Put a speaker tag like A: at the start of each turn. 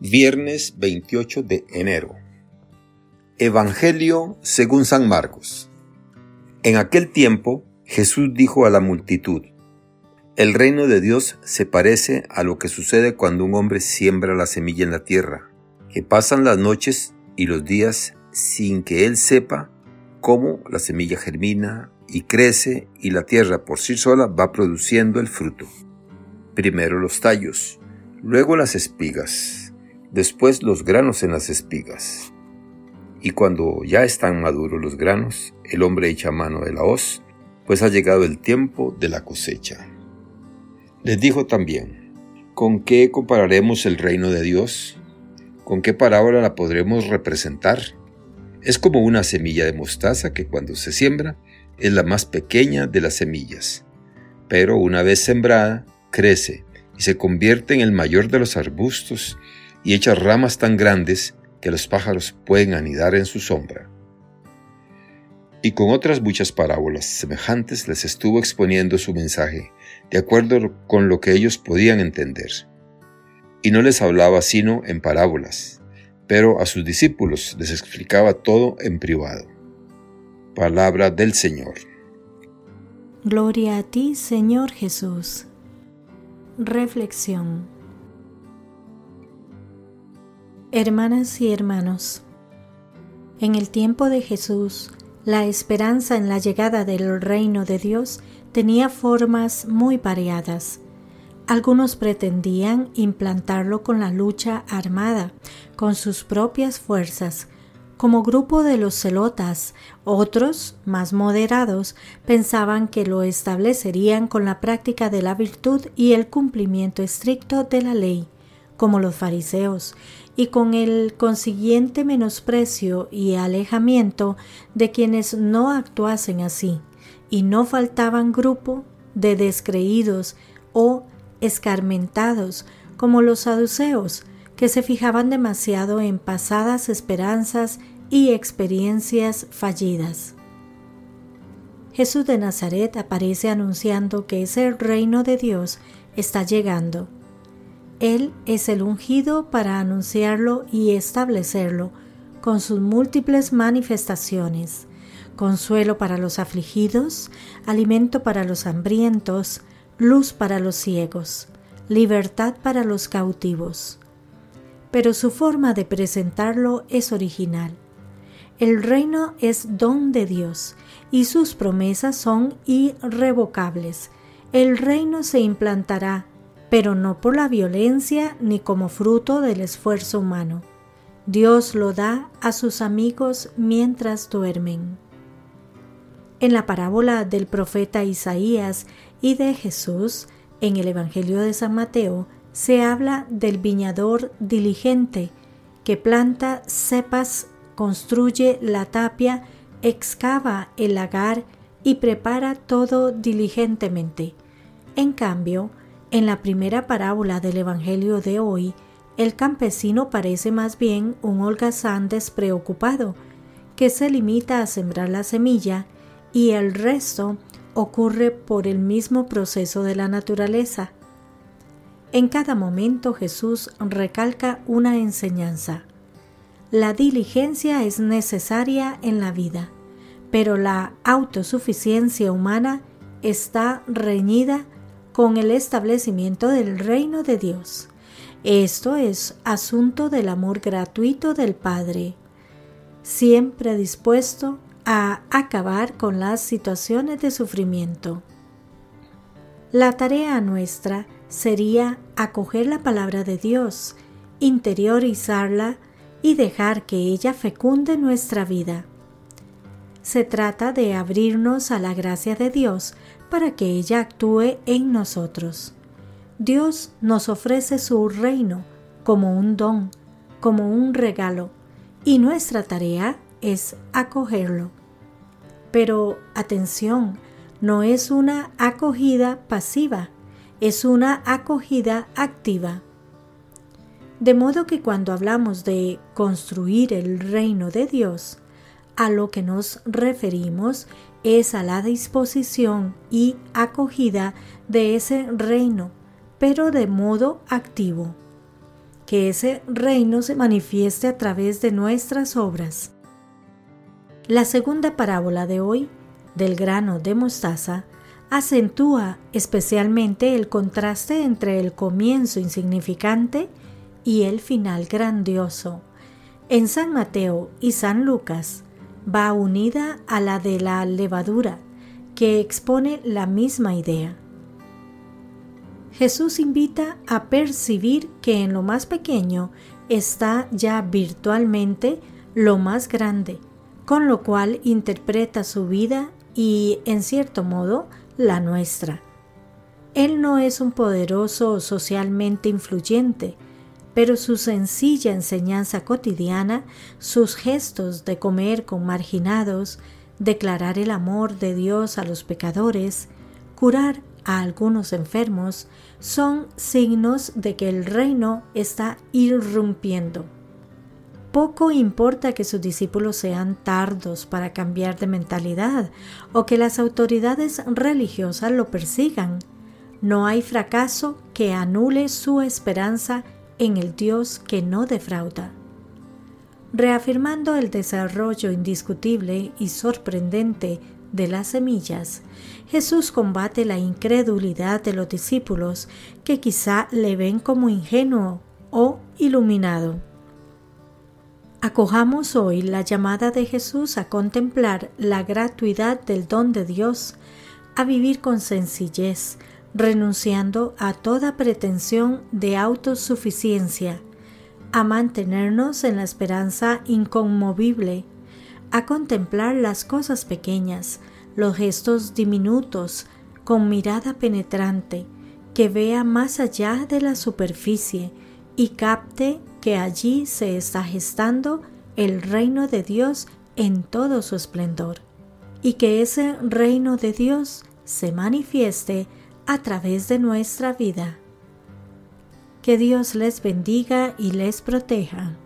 A: Viernes 28 de enero. Evangelio según San Marcos. En aquel tiempo Jesús dijo a la multitud, El reino de Dios se parece a lo que sucede cuando un hombre siembra la semilla en la tierra, que pasan las noches y los días sin que él sepa cómo la semilla germina y crece y la tierra por sí sola va produciendo el fruto. Primero los tallos, luego las espigas después los granos en las espigas. Y cuando ya están maduros los granos, el hombre echa mano de la hoz, pues ha llegado el tiempo de la cosecha. Les dijo también, ¿con qué compararemos el reino de Dios? ¿Con qué parábola la podremos representar? Es como una semilla de mostaza que cuando se siembra es la más pequeña de las semillas, pero una vez sembrada crece y se convierte en el mayor de los arbustos y echa ramas tan grandes que los pájaros pueden anidar en su sombra. Y con otras muchas parábolas semejantes les estuvo exponiendo su mensaje, de acuerdo con lo que ellos podían entender. Y no les hablaba sino en parábolas, pero a sus discípulos les explicaba todo en privado. Palabra del Señor.
B: Gloria a ti, Señor Jesús. Reflexión. Hermanas y hermanos, en el tiempo de Jesús, la esperanza en la llegada del reino de Dios tenía formas muy variadas. Algunos pretendían implantarlo con la lucha armada, con sus propias fuerzas, como grupo de los celotas, otros, más moderados, pensaban que lo establecerían con la práctica de la virtud y el cumplimiento estricto de la ley, como los fariseos, y con el consiguiente menosprecio y alejamiento de quienes no actuasen así, y no faltaban grupo de descreídos o escarmentados como los saduceos, que se fijaban demasiado en pasadas esperanzas y experiencias fallidas. Jesús de Nazaret aparece anunciando que ese reino de Dios está llegando él es el ungido para anunciarlo y establecerlo con sus múltiples manifestaciones, consuelo para los afligidos, alimento para los hambrientos, luz para los ciegos, libertad para los cautivos. Pero su forma de presentarlo es original. El reino es don de Dios y sus promesas son irrevocables. El reino se implantará pero no por la violencia ni como fruto del esfuerzo humano. Dios lo da a sus amigos mientras duermen. En la parábola del profeta Isaías y de Jesús, en el Evangelio de San Mateo, se habla del viñador diligente que planta cepas, construye la tapia, excava el lagar y prepara todo diligentemente. En cambio, en la primera parábola del Evangelio de hoy, el campesino parece más bien un holgazán despreocupado, que se limita a sembrar la semilla y el resto ocurre por el mismo proceso de la naturaleza. En cada momento Jesús recalca una enseñanza. La diligencia es necesaria en la vida, pero la autosuficiencia humana está reñida con el establecimiento del reino de Dios. Esto es asunto del amor gratuito del Padre, siempre dispuesto a acabar con las situaciones de sufrimiento. La tarea nuestra sería acoger la palabra de Dios, interiorizarla y dejar que ella fecunde nuestra vida. Se trata de abrirnos a la gracia de Dios para que ella actúe en nosotros. Dios nos ofrece su reino como un don, como un regalo, y nuestra tarea es acogerlo. Pero atención, no es una acogida pasiva, es una acogida activa. De modo que cuando hablamos de construir el reino de Dios, a lo que nos referimos es a la disposición y acogida de ese reino, pero de modo activo. que ese reino se manifieste a través de nuestras obras. La segunda parábola de hoy, del grano de mostaza, acentúa especialmente el contraste entre el comienzo insignificante y el final grandioso. En San Mateo y San Lucas va unida a la de la levadura, que expone la misma idea. Jesús invita a percibir que en lo más pequeño está ya virtualmente lo más grande, con lo cual interpreta su vida y, en cierto modo, la nuestra. Él no es un poderoso socialmente influyente, pero su sencilla enseñanza cotidiana, sus gestos de comer con marginados, declarar el amor de Dios a los pecadores, curar a algunos enfermos, son signos de que el reino está irrumpiendo. Poco importa que sus discípulos sean tardos para cambiar de mentalidad o que las autoridades religiosas lo persigan. No hay fracaso que anule su esperanza en el Dios que no defrauda. Reafirmando el desarrollo indiscutible y sorprendente de las semillas, Jesús combate la incredulidad de los discípulos que quizá le ven como ingenuo o iluminado. Acojamos hoy la llamada de Jesús a contemplar la gratuidad del don de Dios, a vivir con sencillez, renunciando a toda pretensión de autosuficiencia, a mantenernos en la esperanza inconmovible, a contemplar las cosas pequeñas, los gestos diminutos, con mirada penetrante, que vea más allá de la superficie y capte que allí se está gestando el reino de Dios en todo su esplendor, y que ese reino de Dios se manifieste a través de nuestra vida. Que Dios les bendiga y les proteja.